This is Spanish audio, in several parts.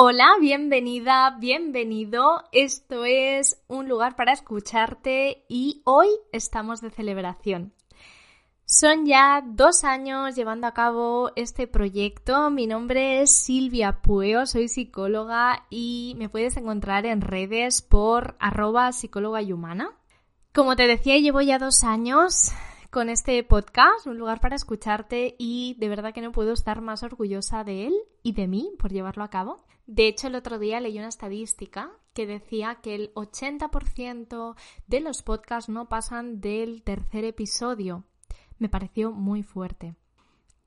Hola, bienvenida, bienvenido. Esto es un lugar para escucharte y hoy estamos de celebración. Son ya dos años llevando a cabo este proyecto. Mi nombre es Silvia Pueo, soy psicóloga y me puedes encontrar en redes por arroba psicóloga y humana. Como te decía, llevo ya dos años con este podcast, un lugar para escucharte y de verdad que no puedo estar más orgullosa de él y de mí por llevarlo a cabo. De hecho, el otro día leí una estadística que decía que el 80% de los podcasts no pasan del tercer episodio. Me pareció muy fuerte.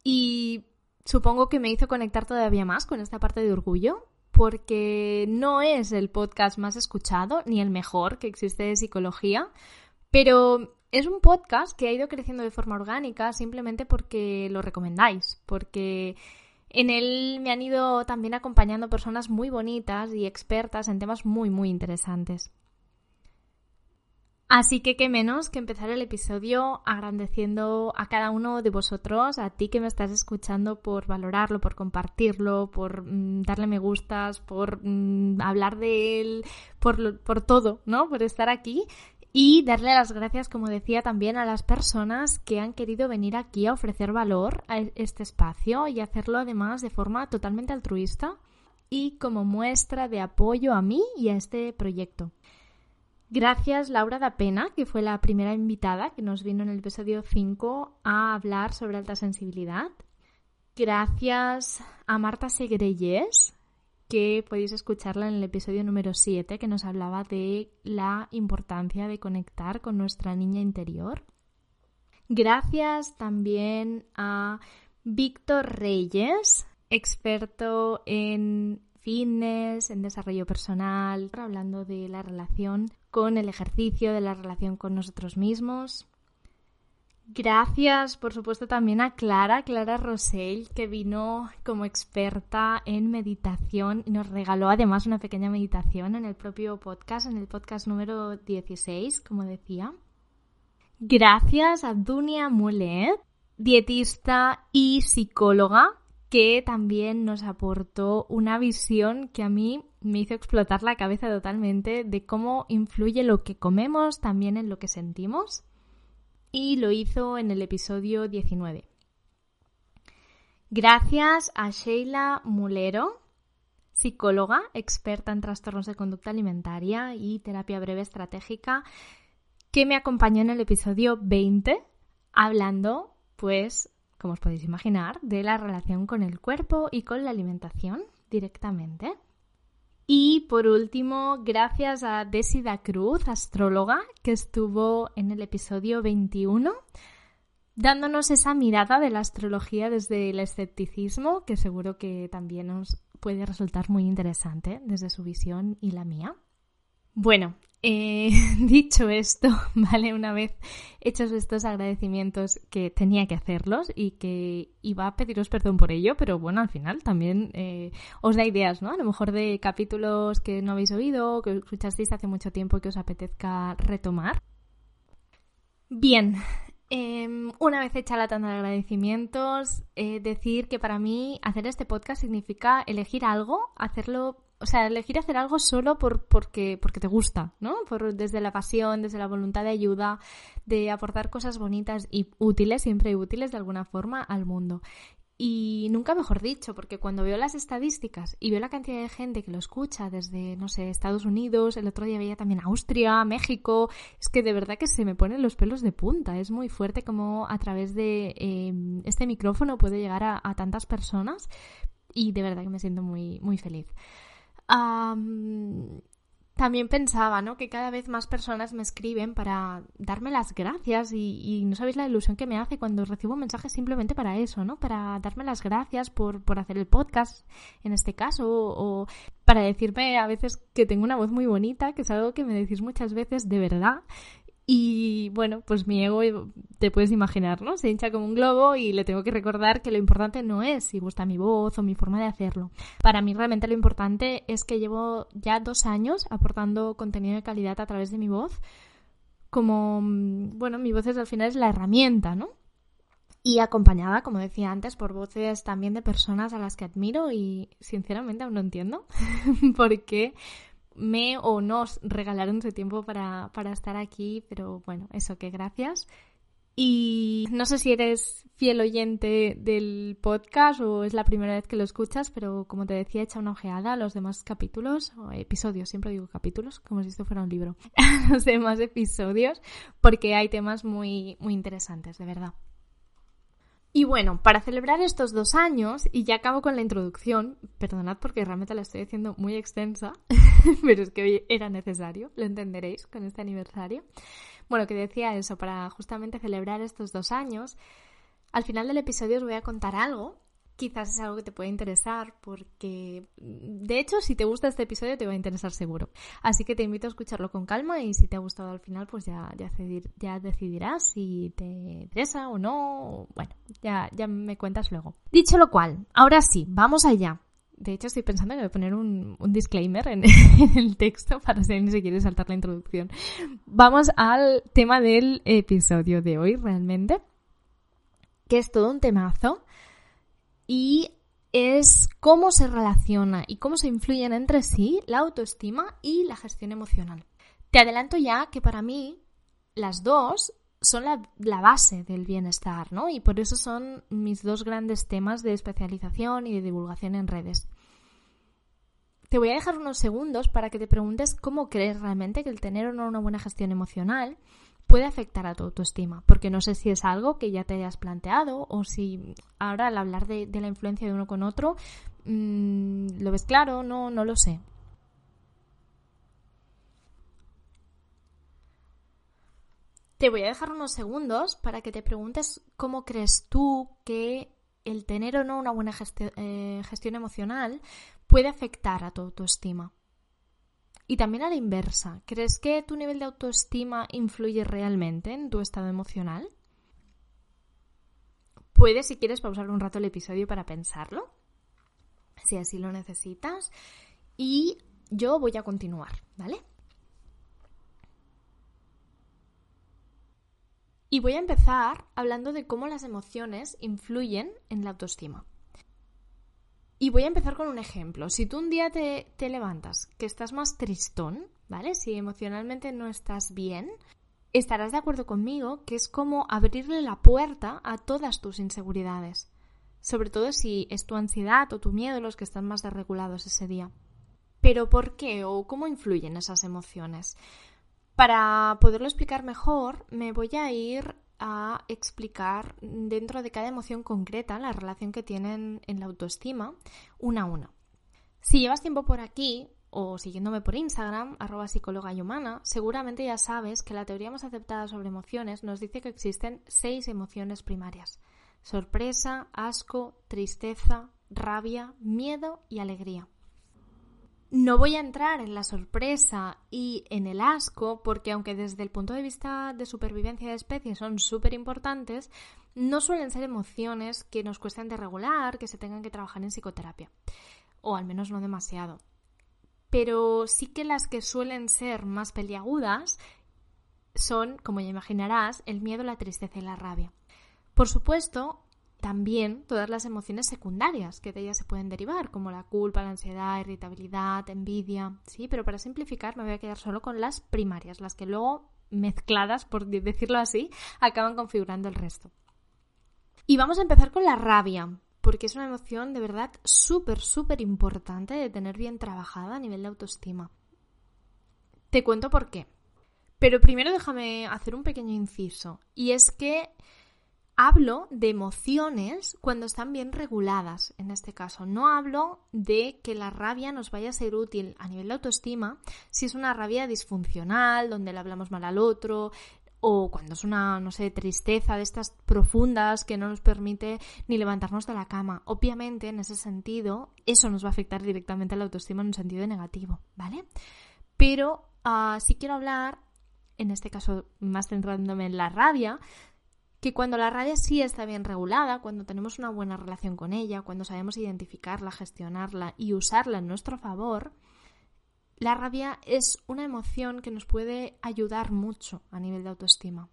Y supongo que me hizo conectar todavía más con esta parte de orgullo, porque no es el podcast más escuchado ni el mejor que existe de psicología, pero es un podcast que ha ido creciendo de forma orgánica simplemente porque lo recomendáis, porque en él me han ido también acompañando personas muy bonitas y expertas en temas muy, muy interesantes. Así que qué menos que empezar el episodio agradeciendo a cada uno de vosotros, a ti que me estás escuchando, por valorarlo, por compartirlo, por mm, darle me gustas, por mm, hablar de él, por, por todo, ¿no? Por estar aquí y darle las gracias, como decía, también a las personas que han querido venir aquí a ofrecer valor a este espacio y hacerlo además de forma totalmente altruista y como muestra de apoyo a mí y a este proyecto. Gracias Laura da Pena, que fue la primera invitada que nos vino en el episodio 5 a hablar sobre alta sensibilidad. Gracias a Marta Segreyes, que podéis escucharla en el episodio número 7 que nos hablaba de la importancia de conectar con nuestra niña interior. Gracias también a Víctor Reyes, experto en fitness, en desarrollo personal, hablando de la relación con el ejercicio, de la relación con nosotros mismos. Gracias, por supuesto, también a Clara, Clara Rosell, que vino como experta en meditación y nos regaló además una pequeña meditación en el propio podcast, en el podcast número 16, como decía. Gracias a Dunia Mulet, dietista y psicóloga, que también nos aportó una visión que a mí me hizo explotar la cabeza totalmente de cómo influye lo que comemos también en lo que sentimos y lo hizo en el episodio 19. Gracias a Sheila Mulero, psicóloga, experta en trastornos de conducta alimentaria y terapia breve estratégica, que me acompañó en el episodio 20 hablando, pues, como os podéis imaginar, de la relación con el cuerpo y con la alimentación directamente. Y por último, gracias a Desida Cruz, astróloga, que estuvo en el episodio 21, dándonos esa mirada de la astrología desde el escepticismo, que seguro que también nos puede resultar muy interesante desde su visión y la mía. Bueno, eh, dicho esto, ¿vale? Una vez hechos estos agradecimientos que tenía que hacerlos y que iba a pediros perdón por ello, pero bueno, al final también eh, os da ideas, ¿no? A lo mejor de capítulos que no habéis oído, que escuchasteis hace mucho tiempo que os apetezca retomar. Bien, em, una vez hecha la tanda de agradecimientos, eh, decir que para mí hacer este podcast significa elegir algo, hacerlo o sea, elegir hacer algo solo por, porque, porque te gusta, ¿no? Por, desde la pasión, desde la voluntad de ayuda, de aportar cosas bonitas y útiles, siempre útiles de alguna forma al mundo. Y nunca mejor dicho, porque cuando veo las estadísticas y veo la cantidad de gente que lo escucha desde, no sé, Estados Unidos, el otro día veía también Austria, México, es que de verdad que se me ponen los pelos de punta. Es muy fuerte como a través de em, este micrófono puede llegar a, a tantas personas y de verdad que me siento muy, muy feliz también pensaba, ¿no? Que cada vez más personas me escriben para darme las gracias y, no sabéis la ilusión que me hace cuando recibo mensajes simplemente para eso, ¿no? Para darme las gracias por, por hacer el podcast, en este caso, o para decirme a veces que tengo una voz muy bonita, que es algo que me decís muchas veces de verdad y bueno, pues mi ego, te puedes imaginar, ¿no? Se hincha como un globo y le tengo que recordar que lo importante no es si gusta mi voz o mi forma de hacerlo. Para mí realmente lo importante es que llevo ya dos años aportando contenido de calidad a través de mi voz. Como, bueno, mi voz es al final es la herramienta, ¿no? y acompañada, como decía antes, por voces también de personas a las que admiro y sinceramente aún no entiendo por qué me o nos regalaron ese tiempo para, para estar aquí, pero bueno, eso que gracias. Y no sé si eres fiel oyente del podcast o es la primera vez que lo escuchas, pero como te decía, echa una ojeada a los demás capítulos, o episodios, siempre digo capítulos, como si esto fuera un libro, a los demás episodios, porque hay temas muy, muy interesantes, de verdad. Y bueno, para celebrar estos dos años, y ya acabo con la introducción, perdonad porque realmente la estoy haciendo muy extensa, pero es que hoy era necesario, lo entenderéis con este aniversario. Bueno, que decía eso, para justamente celebrar estos dos años, al final del episodio os voy a contar algo quizás es algo que te puede interesar porque de hecho si te gusta este episodio te va a interesar seguro. Así que te invito a escucharlo con calma y si te ha gustado al final pues ya, ya, decidirás si te interesa o no. bueno, ya, ya me cuentas luego. Dicho lo cual, ahora sí, vamos allá. De hecho, estoy pensando que voy a poner un, disclaimer en, el texto para si se quiere saltar la introducción. Vamos al tema del episodio de hoy, realmente, que es todo un temazo y es cómo se relaciona y cómo se influyen entre sí la autoestima y la gestión emocional. Te adelanto ya que para mí las dos son la, base del bienestar, ¿no? Y por eso son mis dos grandes temas de especialización y de divulgación en redes. Te voy a dejar unos segundos para que te preguntes cómo crees realmente que el tener o no una buena gestión emocional puede afectar a tu autoestima, porque no sé si es algo que ya te hayas planteado o si ahora al hablar de, la influencia de uno con otro, mm, ¿lo ves claro? No, no lo sé. Te voy a dejar unos segundos para que te preguntes cómo crees tú que el tener o no una buena eh, gestión emocional puede afectar a tu autoestima. Y también a la inversa, ¿crees que tu nivel de autoestima influye realmente en tu estado emocional? Puedes, si quieres, pausar un rato el episodio para pensarlo, si así lo necesitas. Y yo voy a continuar, ¿vale? Y voy a empezar hablando de cómo las emociones influyen en la autoestima. Y voy a empezar con un ejemplo. Si tú un día te, levantas que estás más tristón, ¿vale? Si emocionalmente no estás bien, estarás de acuerdo conmigo que es como abrirle la puerta a todas tus inseguridades. Sobre todo si es tu ansiedad o tu miedo los que están más desregulados ese día. Pero ¿por qué o cómo influyen esas emociones? Para poderlo explicar mejor, me voy a ir a explicar dentro de cada emoción concreta la relación que tienen en la autoestima una a una. Si llevas tiempo por aquí o siguiéndome por Instagram, arroba psicóloga y humana, seguramente ya sabes que la teoría más aceptada sobre emociones nos dice que existen seis emociones primarias. Sorpresa, asco, tristeza, rabia, miedo y alegría. No voy a entrar en la sorpresa y en el asco porque aunque desde el punto de vista de supervivencia de especies son súper importantes, no suelen ser emociones que nos cuesten de regular, que se tengan que trabajar en psicoterapia. O al menos no demasiado. Pero sí que las que suelen ser más peliagudas son, como ya imaginarás, el miedo, la tristeza y la rabia. Por supuesto, también todas las emociones secundarias que de ellas se pueden derivar, como la culpa, la ansiedad, irritabilidad, envidia, sí, pero para simplificar me voy a quedar solo con las primarias, las que luego mezcladas, por decirlo así, acaban configurando el resto. Y vamos a empezar con la rabia, porque es una emoción de verdad súper, súper importante de tener bien trabajada a nivel de autoestima. Te cuento por qué. Pero primero déjame hacer un pequeño inciso, y es que hablo de emociones cuando están bien reguladas, en este caso. No hablo de que la rabia nos vaya a ser útil a nivel de autoestima si es una rabia disfuncional, donde le hablamos mal al otro, o cuando es una, no sé, tristeza de estas profundas que no nos permite ni levantarnos de la cama. Obviamente, en ese sentido, eso nos va a afectar directamente a la autoestima en un sentido negativo, ¿vale? Pero uh, sí quiero hablar, en este caso más centrándome en la rabia, que cuando la rabia sí está bien regulada, cuando tenemos una buena relación con ella, cuando sabemos identificarla, gestionarla y usarla en nuestro favor, la rabia es una emoción que nos puede ayudar mucho a nivel de autoestima.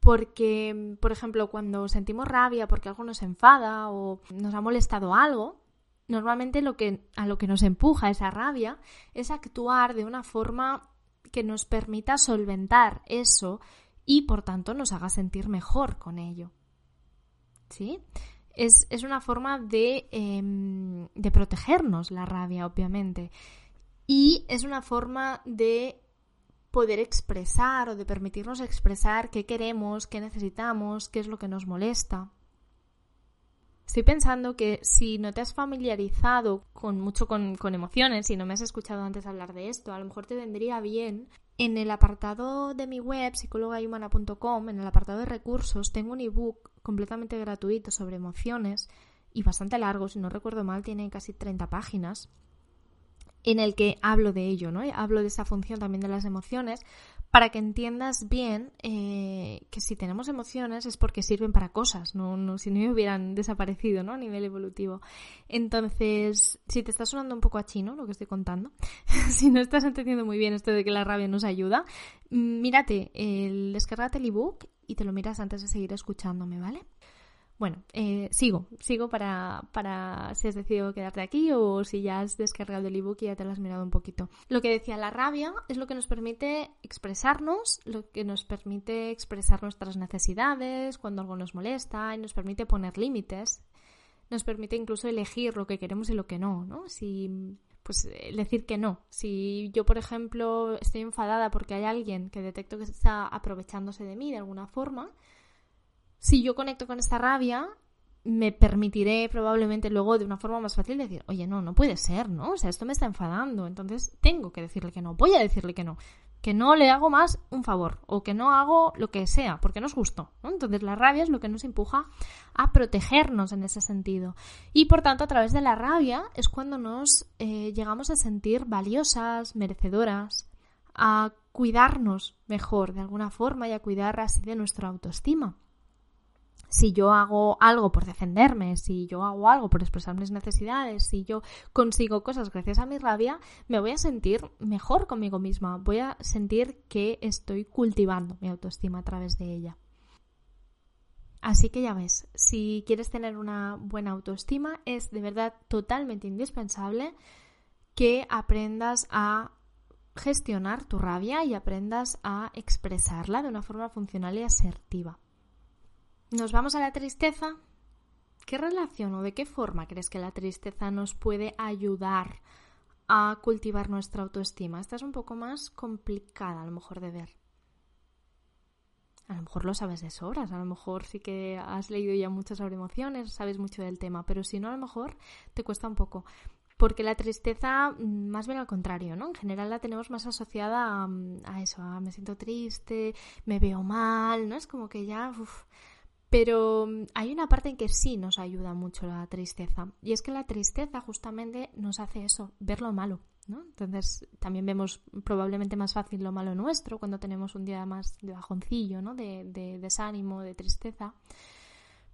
Porque, por ejemplo, cuando sentimos rabia porque algo nos enfada o nos ha molestado algo, normalmente lo que, a lo que nos empuja esa rabia es actuar de una forma que nos permita solventar eso y por tanto nos haga sentir mejor con ello. ¿Sí? Es, una forma de, em, de protegernos la rabia, obviamente. Y es una forma de poder expresar o de permitirnos expresar qué queremos, qué necesitamos, qué es lo que nos molesta. Estoy pensando que si no te has familiarizado con mucho con, emociones y no me has escuchado antes hablar de esto, a lo mejor te vendría bien en el apartado de mi web, psicologahumana.com, en el apartado de recursos, tengo un ebook completamente gratuito sobre emociones y bastante largo, si no recuerdo mal, tiene casi 30 páginas, en el que hablo de ello, ¿no? Hablo de esa función también de las emociones, para que entiendas bien eh, que si tenemos emociones es porque sirven para cosas, no, no, si no hubieran desaparecido ¿no? a nivel evolutivo. Entonces, si te está sonando un poco a chino lo que estoy contando, si no estás entendiendo muy bien esto de que la rabia nos ayuda, mírate, el, descargate el ebook y te lo miras antes de seguir escuchándome, ¿vale? Bueno, eh, sigo, sigo para, para si has decidido quedarte aquí o si ya has descargado el ebook y ya te lo has mirado un poquito. Lo que decía, la rabia es lo que nos permite expresarnos, lo que nos permite expresar nuestras necesidades cuando algo nos molesta y nos permite poner límites, nos permite incluso elegir lo que queremos y lo que no, ¿no? Si pues decir que no. Si yo, por ejemplo, estoy enfadada porque hay alguien que detecto que está aprovechándose de mí de alguna forma, si yo conecto con esta rabia, me permitiré probablemente luego de una forma más fácil decir, oye, no, no puede ser, ¿no? O sea, esto me está enfadando, entonces tengo que decirle que no, voy a decirle que no, que no le hago más un favor o que no hago lo que sea, porque no es justo, ¿no? Entonces la rabia es lo que nos empuja a protegernos en ese sentido. Y por tanto, a través de la rabia es cuando nos eh, llegamos a sentir valiosas, merecedoras, a cuidarnos mejor de alguna forma y a cuidar así de nuestra autoestima si yo hago algo por defenderme, si yo hago algo por expresar mis necesidades, si yo consigo cosas gracias a mi rabia, me voy a sentir mejor conmigo misma, voy a sentir que estoy cultivando mi autoestima a través de ella. Así que ya ves, si quieres tener una buena autoestima, es de verdad totalmente indispensable que aprendas a gestionar tu rabia y aprendas a expresarla de una forma funcional y asertiva. Nos vamos a la tristeza. ¿Qué relación o de qué forma crees que la tristeza nos puede ayudar a cultivar nuestra autoestima? Esta es un poco más complicada a lo mejor de ver. A lo mejor lo sabes de sobras, a lo mejor sí que has leído ya mucho sobre emociones, sabes mucho del tema, pero si no, a lo mejor te cuesta un poco. Porque la tristeza, mm, más bien al contrario, ¿no? En general la tenemos más asociada a, eso, a me siento triste, me veo mal, ¿no? Es como que ya, pero mm, hay una parte en que sí nos ayuda mucho la tristeza. Y es que la tristeza justamente nos hace eso, ver lo malo. ¿no? Entonces también vemos probablemente más fácil lo malo nuestro cuando tenemos un día más de bajoncillo, ¿no? de, de desánimo, de tristeza.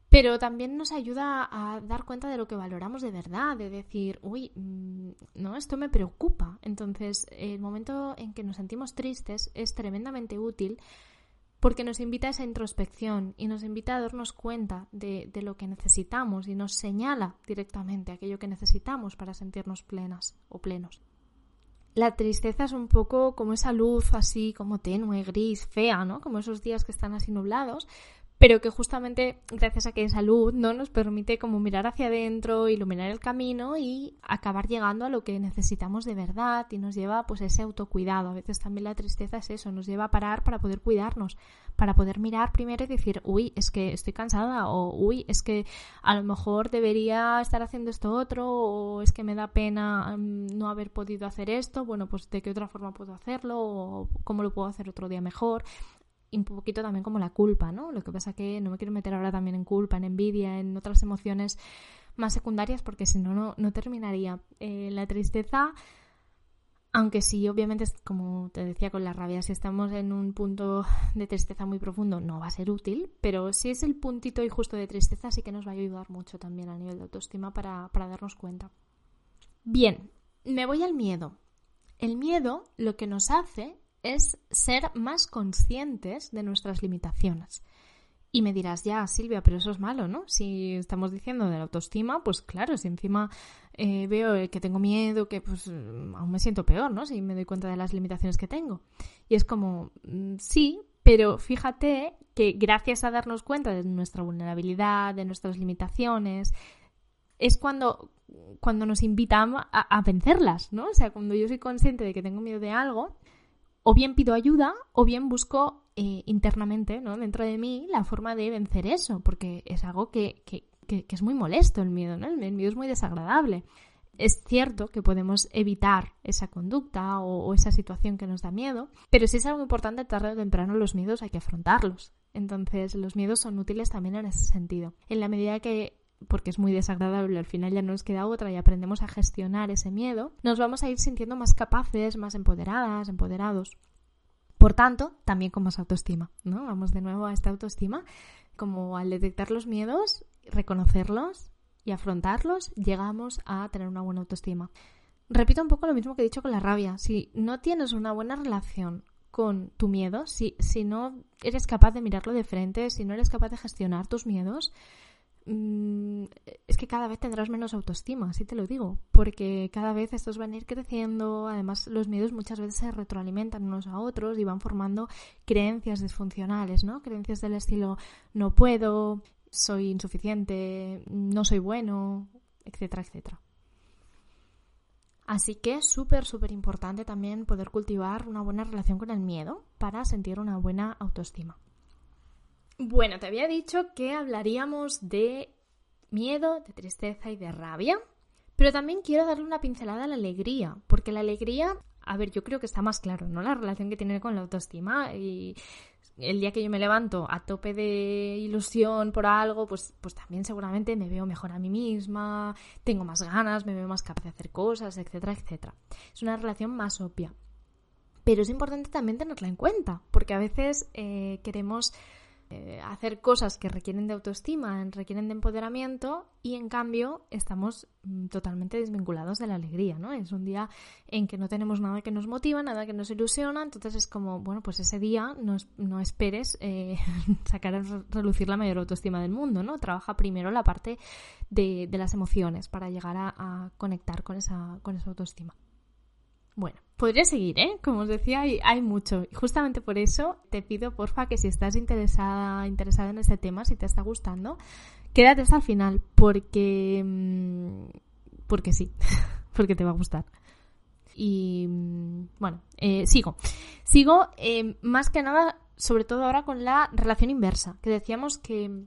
Pero también nos ayuda a dar cuenta de lo que valoramos de verdad, de decir, uy, mm, no, esto me preocupa. Entonces, el momento en que nos sentimos tristes es tremendamente útil porque nos invita a esa introspección y nos invita a darnos cuenta de, lo que necesitamos y nos señala directamente aquello que necesitamos para sentirnos plenas o plenos. La tristeza es un poco como esa luz así como tenue, gris, fea, ¿no? Como esos días que están así nublados, pero que justamente gracias a que esa luz no nos permite como mirar hacia adentro, iluminar el camino y acabar llegando a lo que necesitamos de verdad y nos lleva pues ese autocuidado. A veces también la tristeza es eso, nos lleva a parar para poder cuidarnos, para poder mirar primero y decir, uy, es que estoy cansada o uy, es que a lo mejor debería estar haciendo esto otro o es que me da pena mm, no haber podido hacer esto, bueno, pues de qué otra forma puedo hacerlo o cómo lo puedo hacer otro día mejor un poquito también como la culpa, ¿no? Lo que pasa que no me quiero meter ahora también en culpa, en envidia, en otras emociones más secundarias porque si no, no terminaría. Eh, la tristeza, aunque sí, obviamente, como te decía con la rabia, si estamos en un punto de tristeza muy profundo, no va a ser útil, pero si es el puntito y justo de tristeza, sí que nos va a ayudar mucho también a nivel de autoestima para, para darnos cuenta. Bien, me voy al miedo. El miedo lo que nos hace es ser más conscientes de nuestras limitaciones. Y me dirás, ya, Silvia, pero eso es malo, ¿no? Si estamos diciendo de la autoestima, pues claro, si encima eh, veo que tengo miedo, que pues aún me siento peor, ¿no? Si me doy cuenta de las limitaciones que tengo. Y es como, mm, sí, pero fíjate que gracias a darnos cuenta de nuestra vulnerabilidad, de nuestras limitaciones, es cuando, cuando nos invitamos a, vencerlas, ¿no? O sea, cuando yo soy consciente de que tengo miedo de algo, o bien pido ayuda, o bien busco eh, internamente, ¿no? Dentro de mí, la forma de vencer eso, porque es algo que, que, que, es muy molesto el miedo, ¿no? El miedo es muy desagradable. Es cierto que podemos evitar esa conducta o, esa situación que nos da miedo, pero si es algo importante, tarde o temprano los miedos hay que afrontarlos. Entonces, los miedos son útiles también en ese sentido. En la medida que porque es muy desagradable, al final ya no nos queda otra y aprendemos a gestionar ese miedo, nos vamos a ir sintiendo más capaces, más empoderadas, empoderados. Por tanto, también con más autoestima, ¿no? Vamos de nuevo a esta autoestima, como al detectar los miedos, reconocerlos y afrontarlos, llegamos a tener una buena autoestima. Repito un poco lo mismo que he dicho con la rabia. Si no tienes una buena relación con tu miedo, si, si no eres capaz de mirarlo de frente, si no eres capaz de gestionar tus miedos, es que cada vez tendrás menos autoestima, así te lo digo, porque cada vez estos van a ir creciendo, además los miedos muchas veces se retroalimentan unos a otros y van formando creencias disfuncionales, ¿no? Creencias del estilo no puedo, soy insuficiente, no soy bueno, etcétera, etcétera. Así que es súper, súper importante también poder cultivar una buena relación con el miedo para sentir una buena autoestima. Bueno, te había dicho que hablaríamos de miedo, de tristeza y de rabia, pero también quiero darle una pincelada a la alegría, porque la alegría, a ver, yo creo que está más claro, ¿no? La relación que tiene con la autoestima y el día que yo me levanto a tope de ilusión por algo, pues, pues también seguramente me veo mejor a mí misma, tengo más ganas, me veo más capaz de hacer cosas, etcétera, etcétera. Es una relación más obvia. Pero es importante también tenerla en cuenta, porque a veces eh, queremos eh, hacer cosas que requieren de autoestima, requieren de empoderamiento y en cambio estamos mm, totalmente desvinculados de la alegría, ¿no? Es un día en que no tenemos nada que nos motiva, nada que nos ilusiona, entonces es como, bueno, pues ese día no, no esperes eh, sacar a relucir la mayor autoestima del mundo, ¿no? Trabaja primero la parte de, las emociones para llegar a, a conectar con esa, con esa autoestima. Bueno, podría seguir, ¿eh? Como os decía, hay, mucho. Y justamente por eso te pido, porfa, que si estás interesada, interesada en este tema, si te está gustando, quédate hasta el final, porque. Mm, porque sí, porque te va a gustar. Y mm, bueno, eh, sigo. Sigo eh, más que nada, sobre todo ahora con la relación inversa, que decíamos que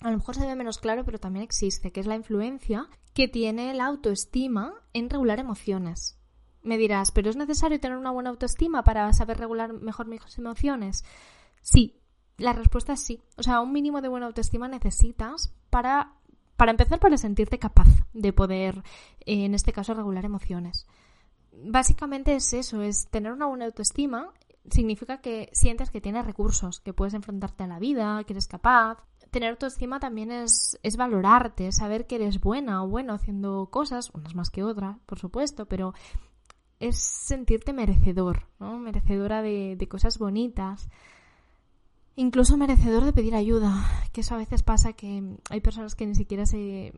a lo mejor se ve menos claro, pero también existe, que es la influencia que tiene la autoestima en regular emociones. Me dirás, ¿pero es necesario tener una buena autoestima para saber regular mejor mis emociones? Sí, la respuesta es sí. O sea, un mínimo de buena autoestima necesitas para, para empezar, para sentirte capaz de poder, eh, en este caso, regular emociones. Básicamente es eso, es tener una buena autoestima significa que sientes que tienes recursos, que puedes enfrentarte a la vida, que eres capaz. Tener autoestima también es, es valorarte, saber que eres buena o bueno haciendo cosas, unas más que otras, por supuesto, pero es sentirte merecedor, ¿no? Merecedora de, cosas bonitas. Incluso merecedor de pedir ayuda, que eso a veces pasa que hay personas que ni siquiera se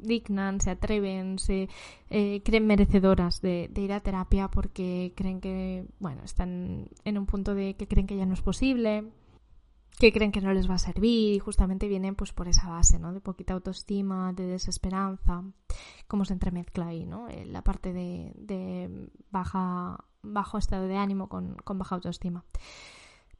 dignan, se atreven, se eh, creen merecedoras de, de, ir a terapia porque creen que, bueno, están en un punto de que creen que ya no es posible, que creen que no les va a servir y justamente vienen pues por esa base, ¿no? De poquita autoestima, de desesperanza, cómo se entremezcla ahí, ¿no? Eh, la parte de, baja, bajo estado de ánimo con, baja autoestima.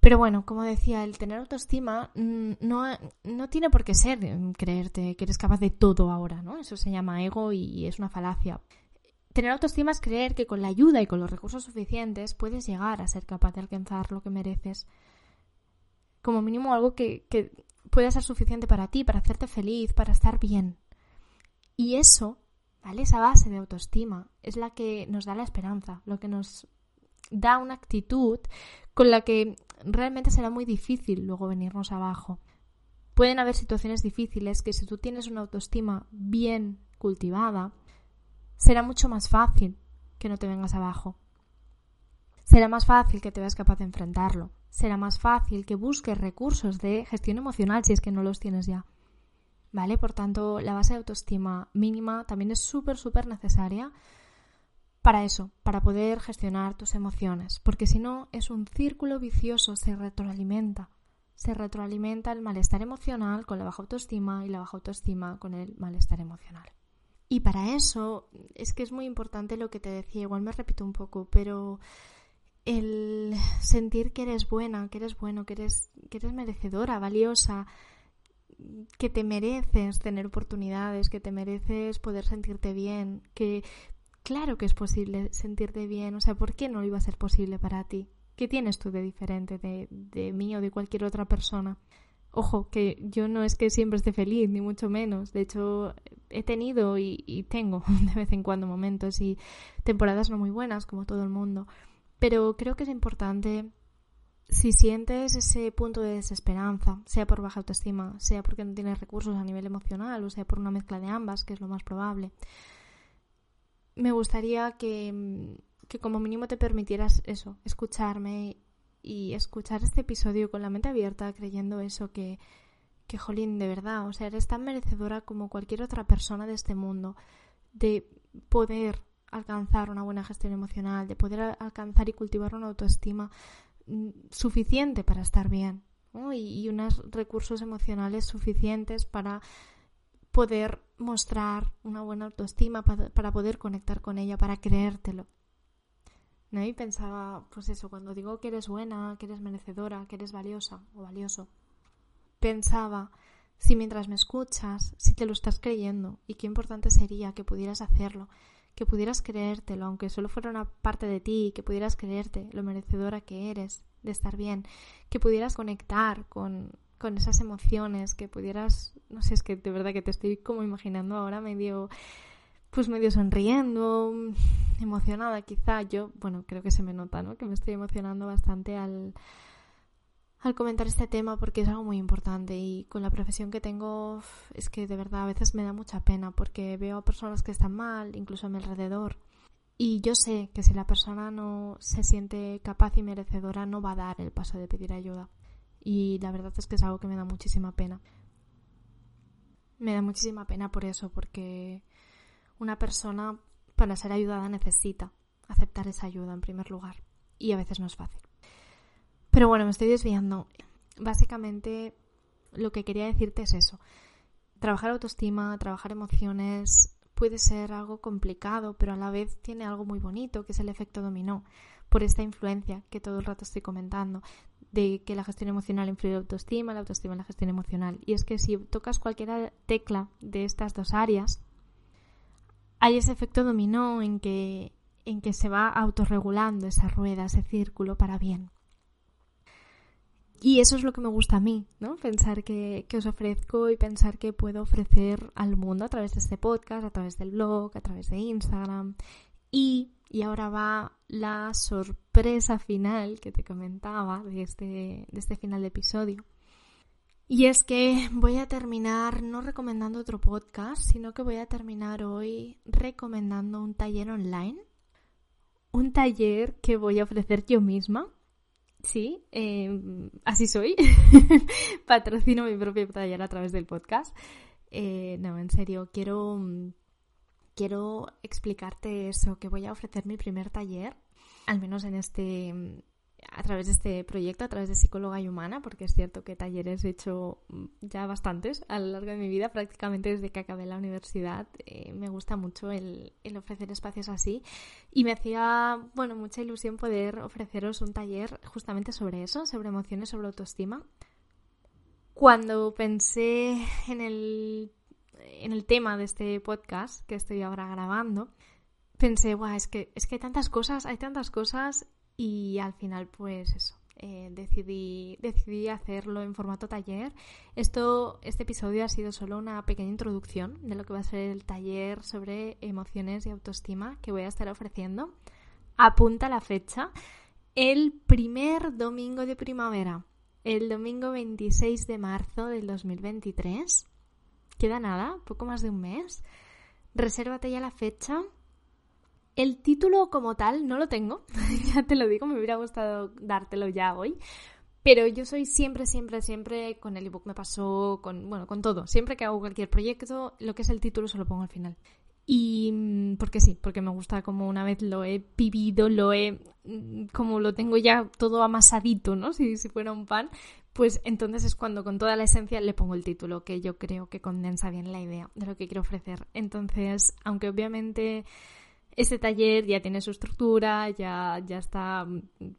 Pero bueno, como decía, el tener autoestima mm, no, no, tiene por qué ser creerte que eres capaz de todo ahora, ¿no? Eso se llama ego y es una falacia. Tener autoestima es creer que con la ayuda y con los recursos suficientes puedes llegar a ser capaz de alcanzar lo que mereces como mínimo algo que, pueda ser suficiente para ti, para hacerte feliz, para estar bien. Y eso, ¿vale? Esa base de autoestima es la que nos da la esperanza, lo que nos da una actitud con la que realmente será muy difícil luego venirnos abajo. Pueden haber situaciones difíciles que si tú tienes una autoestima bien cultivada, será mucho más fácil que no te vengas abajo. Será más fácil que te veas capaz de enfrentarlo. Será más fácil que busques recursos de gestión emocional si es que no los tienes ya. ¿Vale? Por tanto, la base de autoestima mínima también es súper, súper necesaria para eso, para poder gestionar tus emociones. Porque si no, es un círculo vicioso, se retroalimenta. Se retroalimenta el malestar emocional con la baja autoestima y la baja autoestima con el malestar emocional. Y para eso es que es muy importante lo que te decía, igual me repito un poco, pero el sentir que eres buena, que eres bueno, que eres, que eres merecedora, valiosa, que te mereces tener oportunidades, que te mereces poder sentirte bien, que claro que es posible sentirte bien, o sea, ¿por qué no iba a ser posible para ti? ¿Qué tienes tú de diferente de, de mí o de cualquier otra persona? Ojo, que yo no es que siempre esté feliz, ni mucho menos. De hecho, he tenido y, y tengo de vez en cuando momentos y temporadas no muy buenas, como todo el mundo. Pero creo que es importante, si sientes ese punto de desesperanza, sea por baja autoestima, sea porque no tienes recursos a nivel emocional, o sea por una mezcla de ambas, que es lo más probable, me gustaría que, que como mínimo te permitieras eso, escucharme y escuchar este episodio con la mente abierta, creyendo eso, que, que jolín, de verdad, o sea, eres tan merecedora como cualquier otra persona de este mundo, de poder alcanzar una buena gestión emocional, de poder alcanzar y cultivar una autoestima mm, suficiente para estar bien y, unos recursos emocionales suficientes para poder mostrar una buena autoestima, para, poder conectar con ella, para creértelo. ¿No? Y pensaba, pues eso, cuando digo que eres buena, que eres merecedora, que eres valiosa o valioso, pensaba si mientras me escuchas, si te lo estás creyendo y qué importante sería que pudieras hacerlo, que pudieras creértelo, aunque solo fuera una parte de ti, que pudieras creerte lo merecedora que eres de estar bien, que pudieras conectar con, con esas emociones, que pudieras, no sé, es que de verdad que te estoy como imaginando ahora medio, pues medio sonriendo, emocionada quizá, yo, bueno, creo que se me nota, ¿no? Que me estoy emocionando bastante al, al comentar este tema porque es algo muy importante y con la profesión que tengo es que de verdad a veces me da mucha pena porque veo a personas que están mal, incluso a mi alrededor. Y yo sé que si la persona no se siente capaz y merecedora no va a dar el paso de pedir ayuda. Y la verdad es que es algo que me da muchísima pena. Me da muchísima pena por eso, porque una persona para ser ayudada necesita aceptar esa ayuda en primer lugar. Y a veces no es fácil. Pero bueno, me estoy desviando. Básicamente lo que quería decirte es eso. Trabajar autoestima, trabajar emociones puede ser algo complicado, pero a la vez tiene algo muy bonito, que es el efecto dominó, por esta influencia que todo el rato estoy comentando, de que la gestión emocional influye en la autoestima, la autoestima en la gestión emocional. Y es que si tocas cualquier tecla de estas dos áreas, hay ese efecto dominó en que, en que se va autorregulando esa rueda, ese círculo para bien. Y eso es lo que me gusta a mí, ¿no? Pensar que, os ofrezco y pensar que puedo ofrecer al mundo a través de este podcast, a través del blog, a través de Instagram. Y, y ahora va la sorpresa final que te comentaba de este, de este final de episodio. Y es que voy a terminar no recomendando otro podcast, sino que voy a terminar hoy recomendando un taller online. Un taller que voy a ofrecer yo misma Sí, em, así soy. Patrocino mi propio taller a través del podcast. Eh, no, en serio, quiero, quiero explicarte eso, que voy a ofrecer mi primer taller, al menos en este, a través de este proyecto, a través de Psicóloga y Humana, porque es cierto que talleres he hecho ya bastantes a lo largo de mi vida, prácticamente desde que acabé la universidad. Eh, me gusta mucho el, el, ofrecer espacios así y me hacía, bueno, mucha ilusión poder ofreceros un taller justamente sobre eso, sobre emociones, sobre autoestima. Cuando pensé en el, en el tema de este podcast que estoy ahora grabando, pensé, Buah, es que, es que hay tantas cosas, hay tantas cosas y al final pues eso. Eh, decidí, decidí hacerlo en formato taller. Esto, este episodio ha sido solo una pequeña introducción de lo que va a ser el taller sobre emociones y autoestima que voy a estar ofreciendo. Apunta la fecha. El primer domingo de primavera, el domingo 26 de marzo del 2023. Queda nada, poco más de un mes. Resérvate ya la fecha El título como tal no lo tengo, ya te lo digo, me hubiera gustado dártelo ya hoy, pero yo soy siempre, siempre, siempre con el ebook me pasó, con, bueno, con todo. Siempre que hago cualquier proyecto, lo que es el título se lo pongo al final. Y mm, porque sí, porque me gusta como una vez lo he vivido, lo he, mm, como lo tengo ya todo amasadito, ¿no? Si, si fuera un pan, pues entonces es cuando con toda la esencia le pongo el título, que yo creo que condensa bien la idea de lo que quiero ofrecer. Entonces, aunque obviamente este taller ya tiene su estructura, ya, ya está,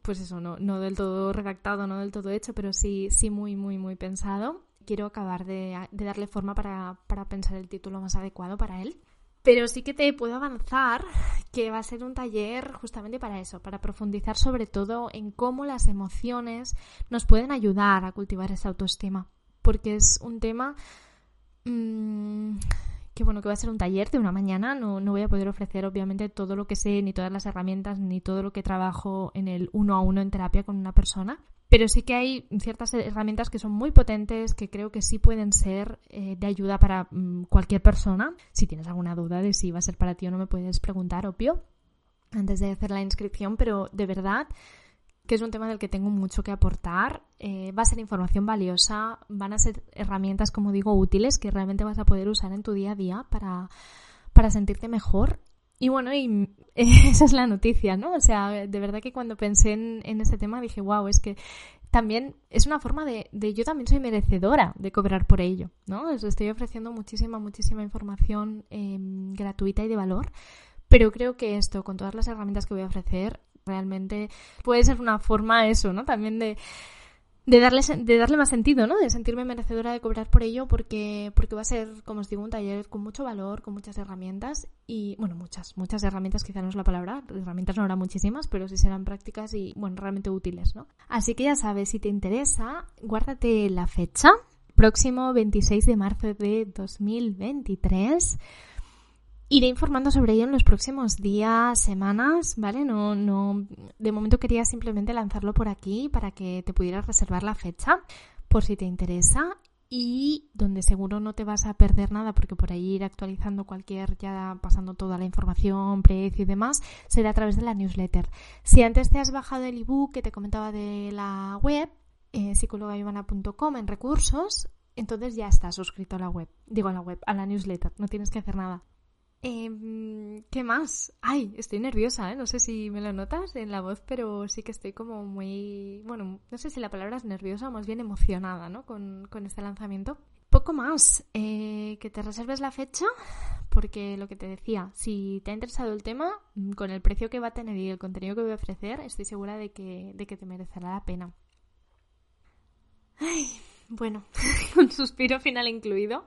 pues eso, no, no del todo redactado, no del todo hecho, pero sí, sí muy, muy, muy pensado. Quiero acabar de, darle forma para, para pensar el título más adecuado para él. Pero sí que te puedo avanzar que va a ser un taller justamente para eso, para profundizar sobre todo en cómo las emociones nos pueden ayudar a cultivar esa autoestima. Porque es un tema mmm, que bueno, que va a ser un taller de una mañana. No, no voy a poder ofrecer obviamente todo lo que sé, ni todas las herramientas, ni todo lo que trabajo en el uno a uno en terapia con una persona. Pero sí que hay ciertas herramientas que son muy potentes, que creo que sí pueden ser eh, de ayuda para mm, cualquier persona. Si tienes alguna duda de si va a ser para ti o no, me puedes preguntar, obvio, antes de hacer la inscripción, pero de verdad que es un tema del que tengo mucho que aportar. Eh, va a ser información valiosa, van a ser herramientas, como digo, útiles que realmente vas a poder usar en tu día a día para, para sentirte mejor y bueno, y esa es la noticia, ¿no? O sea, de verdad que cuando pensé en, en este tema dije, wow, es que también es una forma de, de, yo también soy merecedora de cobrar por ello, ¿no? Os estoy ofreciendo muchísima, muchísima información em, gratuita y de valor, pero creo que esto, con todas las herramientas que voy a ofrecer, realmente puede ser una forma eso, ¿no? También de de darle, de darle más sentido, ¿no? De sentirme merecedora de cobrar por ello porque, porque va a ser, como os digo, un taller con mucho valor, con muchas herramientas y, bueno, muchas, muchas herramientas, quizá no es la palabra, herramientas no habrá muchísimas, pero sí serán prácticas y, bueno, realmente útiles, ¿no? Así que ya sabes, si te interesa, guárdate la fecha, próximo 26 de marzo de 2023 Iré informando sobre ello en los próximos días, semanas, ¿vale? No, no, de momento quería simplemente lanzarlo por aquí para que te pudieras reservar la fecha por si te interesa y donde seguro no te vas a perder nada porque por ahí ir actualizando cualquier, ya pasando toda la información, precio y demás, será a través de la newsletter. Si antes te has bajado el ebook que te comentaba de la web, eh, en recursos, entonces ya estás suscrito a la web, digo a la web, a la newsletter, no tienes que hacer nada. Eh, ¿Qué más? Ay, estoy nerviosa, ¿eh? No sé si me lo notas en la voz, pero sí que estoy como muy... Bueno, no sé si la palabra es nerviosa o más bien emocionada, ¿no? Con, con este lanzamiento. Poco más. Eh, que te reserves la fecha, porque lo que te decía, si te ha interesado el tema, mm, con el precio que va a tener y el contenido que voy a ofrecer, estoy segura de que, de que te merecerá la pena. Ay, bueno, un suspiro final incluido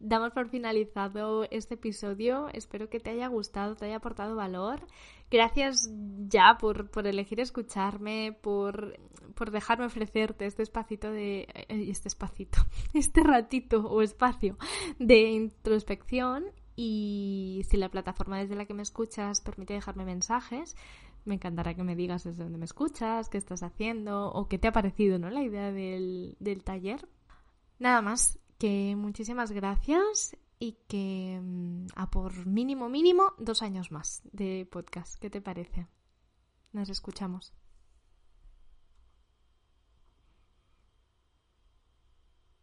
damos por finalizado este episodio. Espero que te haya gustado, te haya aportado valor. Gracias ya por, por elegir escucharme, por, por, dejarme ofrecerte este espacito de. Eh, este espacito, este ratito o espacio de introspección. Y si la plataforma desde la que me escuchas permite dejarme mensajes, me encantará que me digas desde dónde me escuchas, qué estás haciendo o qué te ha parecido ¿no? la idea del, del taller. Nada más, que muchísimas gracias y que mm, a por mínimo, mínimo, dos años más de podcast. ¿Qué te parece? Nos escuchamos.